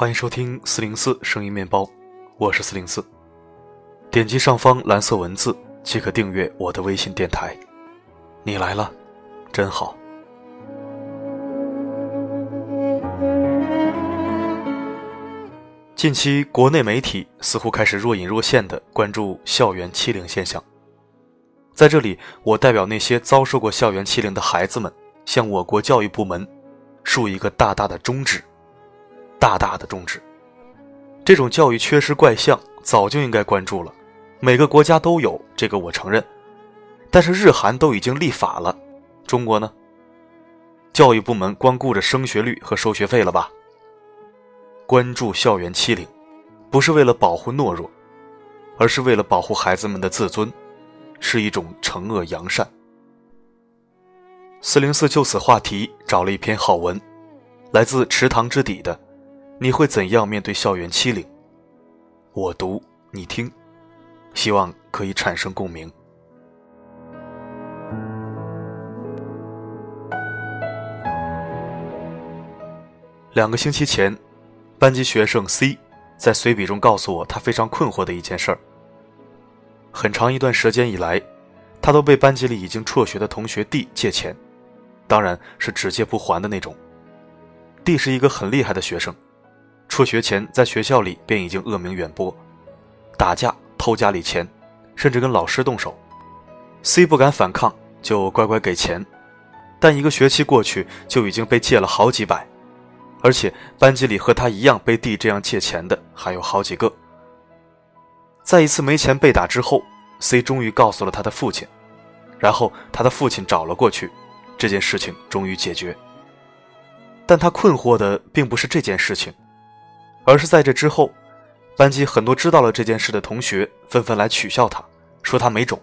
欢迎收听四零四声音面包，我是四零四。点击上方蓝色文字即可订阅我的微信电台。你来了，真好。近期国内媒体似乎开始若隐若现的关注校园欺凌现象。在这里，我代表那些遭受过校园欺凌的孩子们，向我国教育部门竖一个大大的中指。大大的终止，这种教育缺失怪象早就应该关注了。每个国家都有这个，我承认。但是日韩都已经立法了，中国呢？教育部门光顾着升学率和收学费了吧？关注校园欺凌，不是为了保护懦弱，而是为了保护孩子们的自尊，是一种惩恶扬善。四零四就此话题找了一篇好文，来自池塘之底的。你会怎样面对校园欺凌？我读你听，希望可以产生共鸣。两个星期前，班级学生 C 在随笔中告诉我，他非常困惑的一件事儿。很长一段时间以来，他都被班级里已经辍学的同学 D 借钱，当然是只借不还的那种。D 是一个很厉害的学生。辍学前，在学校里便已经恶名远播，打架、偷家里钱，甚至跟老师动手。C 不敢反抗，就乖乖给钱。但一个学期过去，就已经被借了好几百，而且班级里和他一样被 D 这样借钱的还有好几个。在一次没钱被打之后，C 终于告诉了他的父亲，然后他的父亲找了过去，这件事情终于解决。但他困惑的并不是这件事情。而是在这之后，班级很多知道了这件事的同学纷纷来取笑他，说他没种，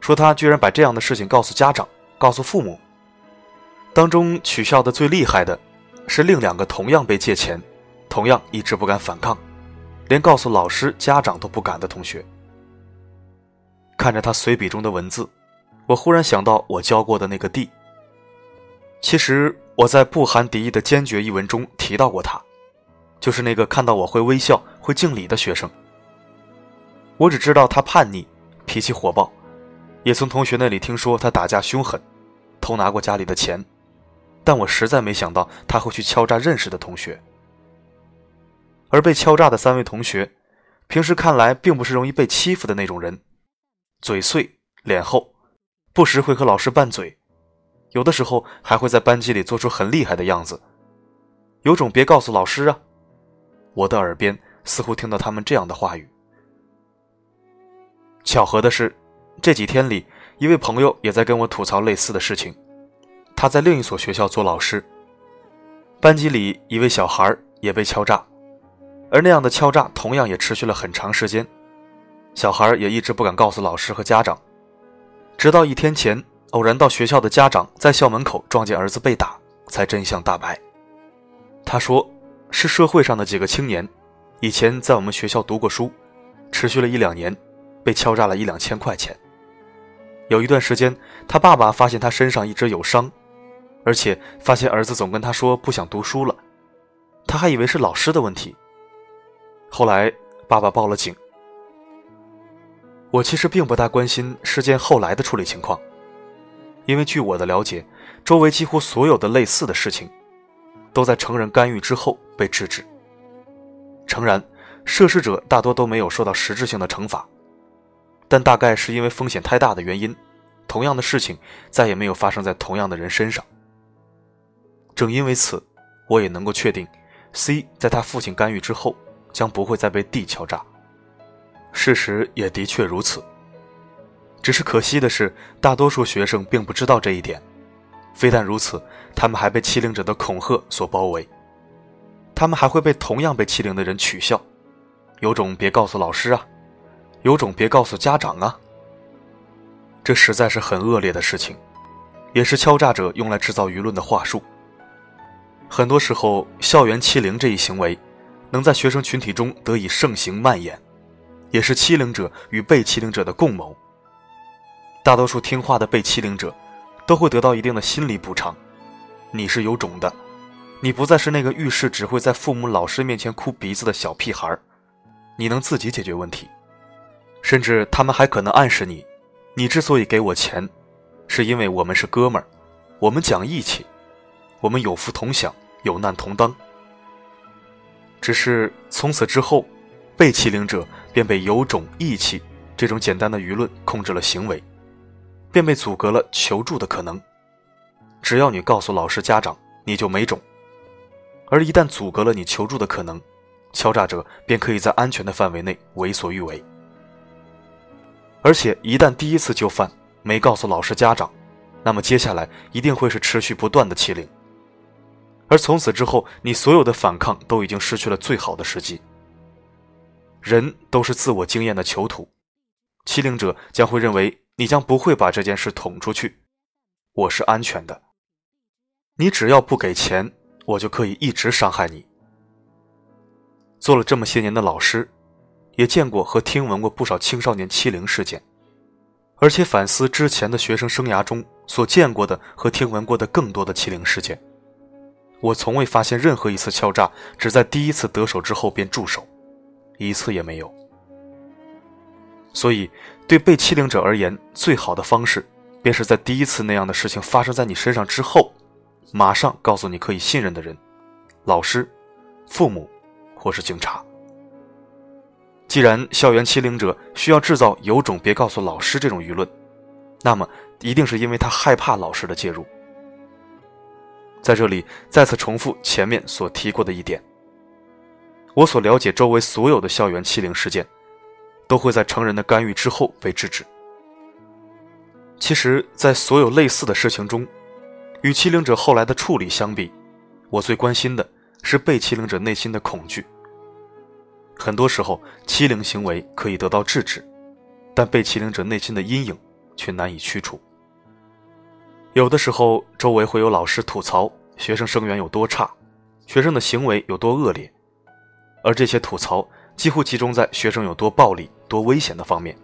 说他居然把这样的事情告诉家长、告诉父母。当中取笑的最厉害的，是另两个同样被借钱、同样一直不敢反抗，连告诉老师、家长都不敢的同学。看着他随笔中的文字，我忽然想到我教过的那个 D。其实我在不含敌意的坚决一文中提到过他。就是那个看到我会微笑、会敬礼的学生。我只知道他叛逆、脾气火爆，也从同学那里听说他打架凶狠，偷拿过家里的钱。但我实在没想到他会去敲诈认识的同学。而被敲诈的三位同学，平时看来并不是容易被欺负的那种人，嘴碎、脸厚，不时会和老师拌嘴，有的时候还会在班级里做出很厉害的样子，有种别告诉老师啊。我的耳边似乎听到他们这样的话语。巧合的是，这几天里，一位朋友也在跟我吐槽类似的事情。他在另一所学校做老师，班级里一位小孩也被敲诈，而那样的敲诈同样也持续了很长时间。小孩也一直不敢告诉老师和家长，直到一天前，偶然到学校的家长在校门口撞见儿子被打，才真相大白。他说。是社会上的几个青年，以前在我们学校读过书，持续了一两年，被敲诈了一两千块钱。有一段时间，他爸爸发现他身上一直有伤，而且发现儿子总跟他说不想读书了，他还以为是老师的问题。后来爸爸报了警。我其实并不大关心事件后来的处理情况，因为据我的了解，周围几乎所有的类似的事情。都在成人干预之后被制止。诚然，涉事者大多都没有受到实质性的惩罚，但大概是因为风险太大的原因，同样的事情再也没有发生在同样的人身上。正因为此，我也能够确定，C 在他父亲干预之后将不会再被 D 敲诈。事实也的确如此。只是可惜的是，大多数学生并不知道这一点。非但如此，他们还被欺凌者的恐吓所包围，他们还会被同样被欺凌的人取笑，有种别告诉老师啊，有种别告诉家长啊。这实在是很恶劣的事情，也是敲诈者用来制造舆论的话术。很多时候，校园欺凌这一行为，能在学生群体中得以盛行蔓延，也是欺凌者与被欺凌者的共谋。大多数听话的被欺凌者。都会得到一定的心理补偿，你是有种的，你不再是那个遇事只会在父母、老师面前哭鼻子的小屁孩你能自己解决问题，甚至他们还可能暗示你，你之所以给我钱，是因为我们是哥们儿，我们讲义气，我们有福同享，有难同当。只是从此之后，被欺凌者便被有种义气这种简单的舆论控制了行为，便被阻隔了求助的可能。只要你告诉老师、家长，你就没种；而一旦阻隔了你求助的可能，敲诈者便可以在安全的范围内为所欲为，而且一旦第一次就范，没告诉老师家长，那么接下来一定会是持续不断的欺凌，而从此之后，你所有的反抗都已经失去了最好的时机。人都是自我经验的囚徒，欺凌者将会认为你将不会把这件事捅出去，我是安全的，你只要不给钱，我就可以一直伤害你。做了这么些年的老师，也见过和听闻过不少青少年欺凌事件，而且反思之前的学生生涯中所见过的和听闻过的更多的欺凌事件，我从未发现任何一次敲诈只在第一次得手之后便住手，一次也没有。所以，对被欺凌者而言，最好的方式，便是在第一次那样的事情发生在你身上之后，马上告诉你可以信任的人，老师、父母。或是警察。既然校园欺凌者需要制造“有种别告诉老师”这种舆论，那么一定是因为他害怕老师的介入。在这里再次重复前面所提过的一点：我所了解周围所有的校园欺凌事件，都会在成人的干预之后被制止。其实，在所有类似的事情中，与欺凌者后来的处理相比，我最关心的。是被欺凌者内心的恐惧。很多时候，欺凌行为可以得到制止，但被欺凌者内心的阴影却难以驱除。有的时候，周围会有老师吐槽学生生源有多差，学生的行为有多恶劣，而这些吐槽几乎集中在学生有多暴力、多危险的方面。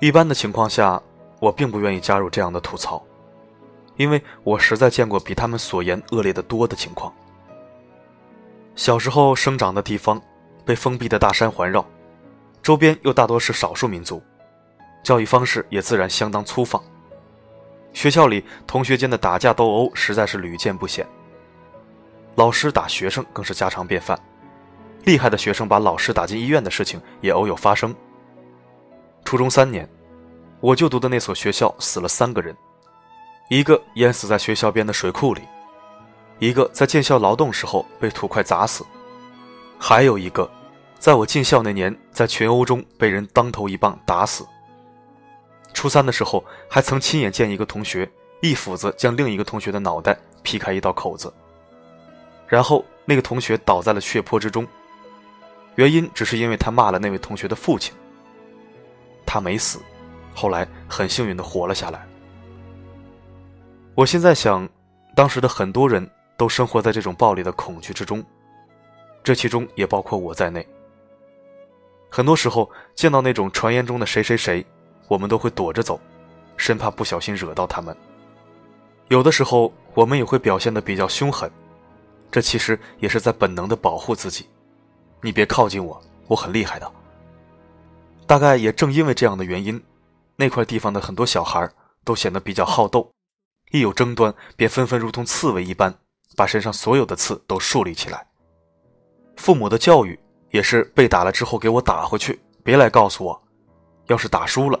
一般的情况下，我并不愿意加入这样的吐槽，因为我实在见过比他们所言恶劣的多的情况。小时候生长的地方，被封闭的大山环绕，周边又大多是少数民族，教育方式也自然相当粗放。学校里同学间的打架斗殴实在是屡见不鲜，老师打学生更是家常便饭，厉害的学生把老师打进医院的事情也偶有发生。初中三年，我就读的那所学校死了三个人，一个淹死在学校边的水库里。一个在建校劳动时候被土块砸死，还有一个，在我进校那年在群殴中被人当头一棒打死。初三的时候还曾亲眼见一个同学一斧子将另一个同学的脑袋劈开一道口子，然后那个同学倒在了血泊之中，原因只是因为他骂了那位同学的父亲。他没死，后来很幸运的活了下来。我现在想，当时的很多人。都生活在这种暴力的恐惧之中，这其中也包括我在内。很多时候见到那种传言中的谁谁谁，我们都会躲着走，生怕不小心惹到他们。有的时候我们也会表现得比较凶狠，这其实也是在本能的保护自己。你别靠近我，我很厉害的。大概也正因为这样的原因，那块地方的很多小孩都显得比较好斗，一有争端便纷纷如同刺猬一般。把身上所有的刺都竖立起来。父母的教育也是被打了之后给我打回去，别来告诉我，要是打输了，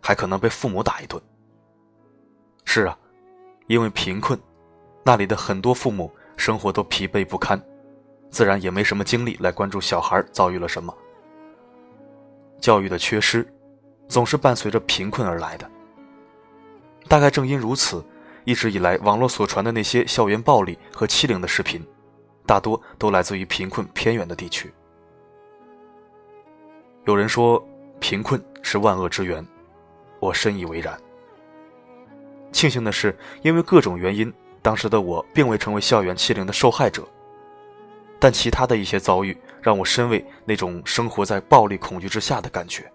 还可能被父母打一顿。是啊，因为贫困，那里的很多父母生活都疲惫不堪，自然也没什么精力来关注小孩遭遇了什么。教育的缺失，总是伴随着贫困而来的。大概正因如此。一直以来，网络所传的那些校园暴力和欺凌的视频，大多都来自于贫困偏远的地区。有人说，贫困是万恶之源，我深以为然。庆幸的是，因为各种原因，当时的我并未成为校园欺凌的受害者。但其他的一些遭遇，让我深为那种生活在暴力恐惧之下的感觉。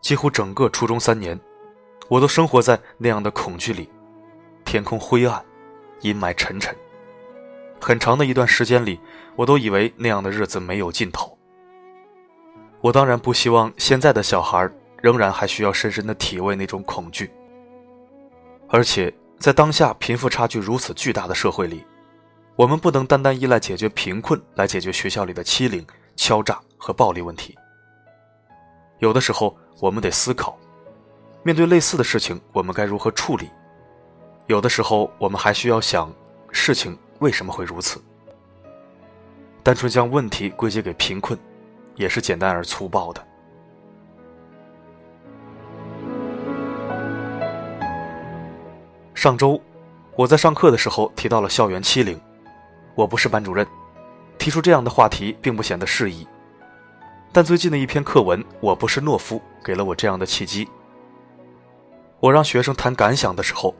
几乎整个初中三年，我都生活在那样的恐惧里。天空灰暗，阴霾沉沉。很长的一段时间里，我都以为那样的日子没有尽头。我当然不希望现在的小孩仍然还需要深深的体味那种恐惧。而且在当下贫富差距如此巨大的社会里，我们不能单单依赖解决贫困来解决学校里的欺凌、敲诈和暴力问题。有的时候，我们得思考，面对类似的事情，我们该如何处理。有的时候，我们还需要想，事情为什么会如此。单纯将问题归结给贫困，也是简单而粗暴的。上周，我在上课的时候提到了校园欺凌。我不是班主任，提出这样的话题并不显得适宜。但最近的一篇课文《我不是懦夫》给了我这样的契机。我让学生谈感想的时候，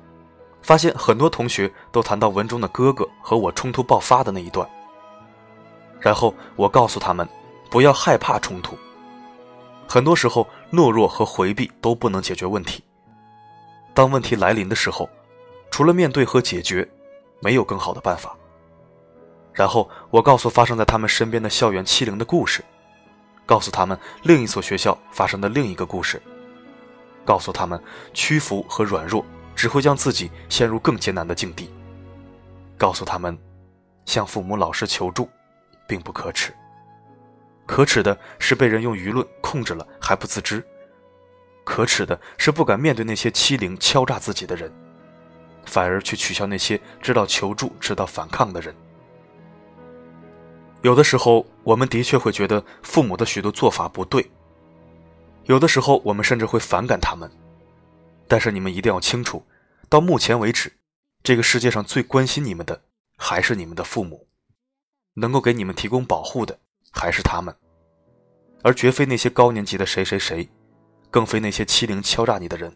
发现很多同学都谈到文中的哥哥和我冲突爆发的那一段。然后我告诉他们，不要害怕冲突。很多时候，懦弱和回避都不能解决问题。当问题来临的时候，除了面对和解决，没有更好的办法。然后我告诉发生在他们身边的校园欺凌的故事。告诉他们另一所学校发生的另一个故事。告诉他们，屈服和软弱只会将自己陷入更艰难的境地。告诉他们，向父母、老师求助，并不可耻。可耻的是被人用舆论控制了还不自知。可耻的是不敢面对那些欺凌、敲诈自己的人，反而去取笑那些知道求助、知道反抗的人。有的时候，我们的确会觉得父母的许多做法不对；有的时候，我们甚至会反感他们。但是，你们一定要清楚，到目前为止，这个世界上最关心你们的还是你们的父母，能够给你们提供保护的还是他们，而绝非那些高年级的谁谁谁，更非那些欺凌敲诈你的人。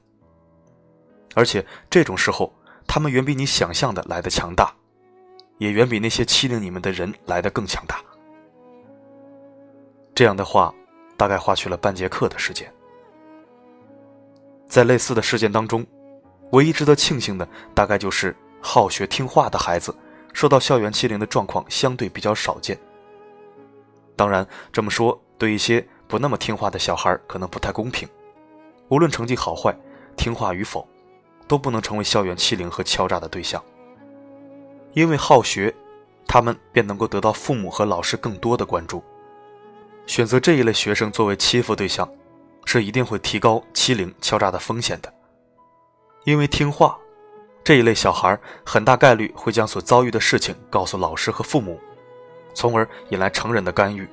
而且，这种时候，他们远比你想象的来的强大。也远比那些欺凌你们的人来的更强大。这样的话，大概花去了半节课的时间。在类似的事件当中，唯一值得庆幸的，大概就是好学听话的孩子受到校园欺凌的状况相对比较少见。当然，这么说对一些不那么听话的小孩可能不太公平。无论成绩好坏，听话与否，都不能成为校园欺凌和敲诈的对象。因为好学，他们便能够得到父母和老师更多的关注。选择这一类学生作为欺负对象，是一定会提高欺凌敲诈的风险的。因为听话，这一类小孩很大概率会将所遭遇的事情告诉老师和父母，从而引来成人的干预。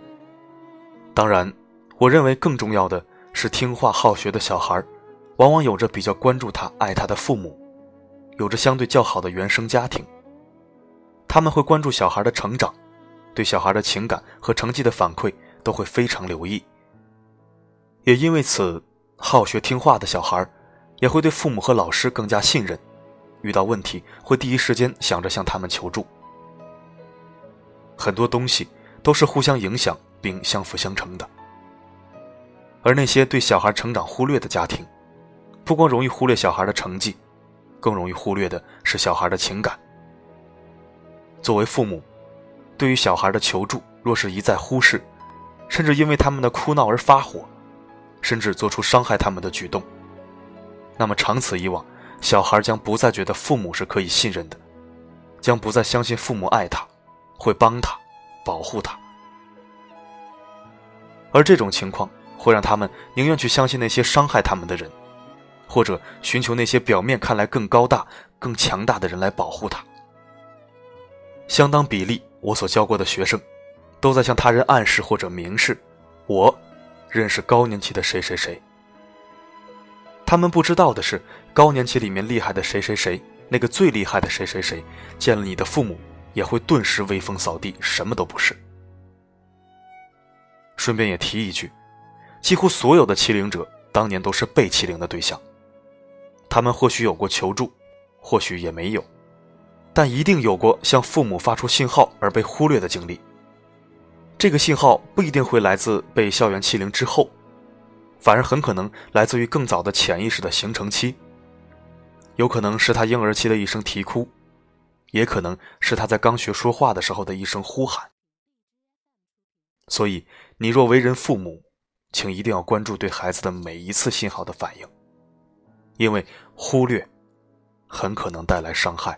当然，我认为更重要的是，听话好学的小孩，往往有着比较关注他、爱他的父母，有着相对较好的原生家庭。他们会关注小孩的成长，对小孩的情感和成绩的反馈都会非常留意。也因为此，好学听话的小孩也会对父母和老师更加信任，遇到问题会第一时间想着向他们求助。很多东西都是互相影响并相辅相成的。而那些对小孩成长忽略的家庭，不光容易忽略小孩的成绩，更容易忽略的是小孩的情感。作为父母，对于小孩的求助，若是一再忽视，甚至因为他们的哭闹而发火，甚至做出伤害他们的举动，那么长此以往，小孩将不再觉得父母是可以信任的，将不再相信父母爱他，会帮他，保护他。而这种情况会让他们宁愿去相信那些伤害他们的人，或者寻求那些表面看来更高大、更强大的人来保护他。相当比例，我所教过的学生，都在向他人暗示或者明示，我认识高年级的谁谁谁。他们不知道的是，高年级里面厉害的谁谁谁，那个最厉害的谁谁谁，见了你的父母，也会顿时威风扫地，什么都不是。顺便也提一句，几乎所有的欺凌者当年都是被欺凌的对象，他们或许有过求助，或许也没有。但一定有过向父母发出信号而被忽略的经历。这个信号不一定会来自被校园欺凌之后，反而很可能来自于更早的潜意识的形成期。有可能是他婴儿期的一声啼哭，也可能是他在刚学说话的时候的一声呼喊。所以，你若为人父母，请一定要关注对孩子的每一次信号的反应，因为忽略很可能带来伤害。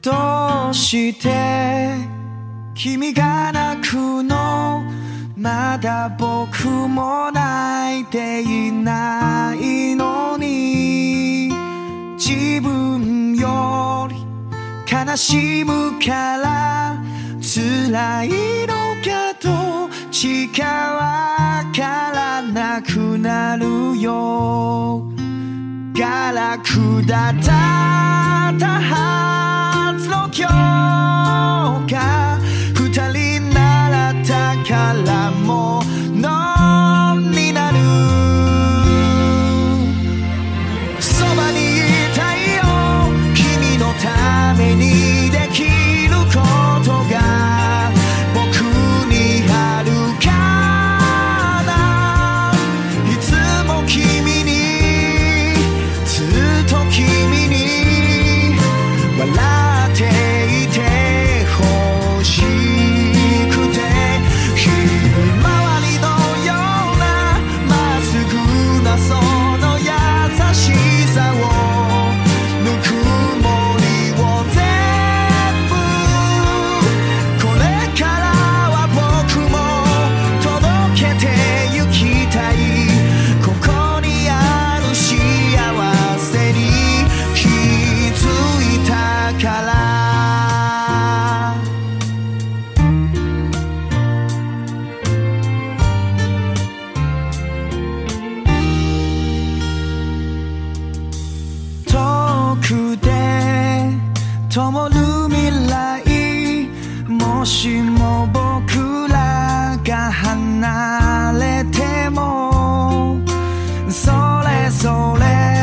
どうして君が泣くのまだ僕も泣いていないのに自分より悲しむから辛いのかどっちからなくなるよ。ガラクだったは cure. くで灯る未来もしも僕らが離れてもそれぞれ